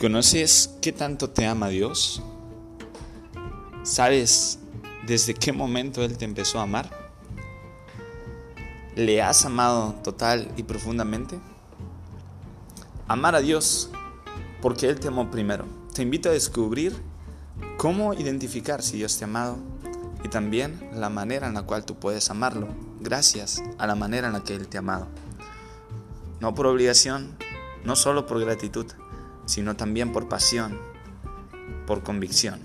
¿Conoces qué tanto te ama Dios? ¿Sabes desde qué momento Él te empezó a amar? ¿Le has amado total y profundamente? Amar a Dios porque Él te amó primero. Te invito a descubrir cómo identificar si Dios te ha amado y también la manera en la cual tú puedes amarlo, gracias a la manera en la que Él te ha amado. No por obligación, no solo por gratitud, sino también por pasión, por convicción.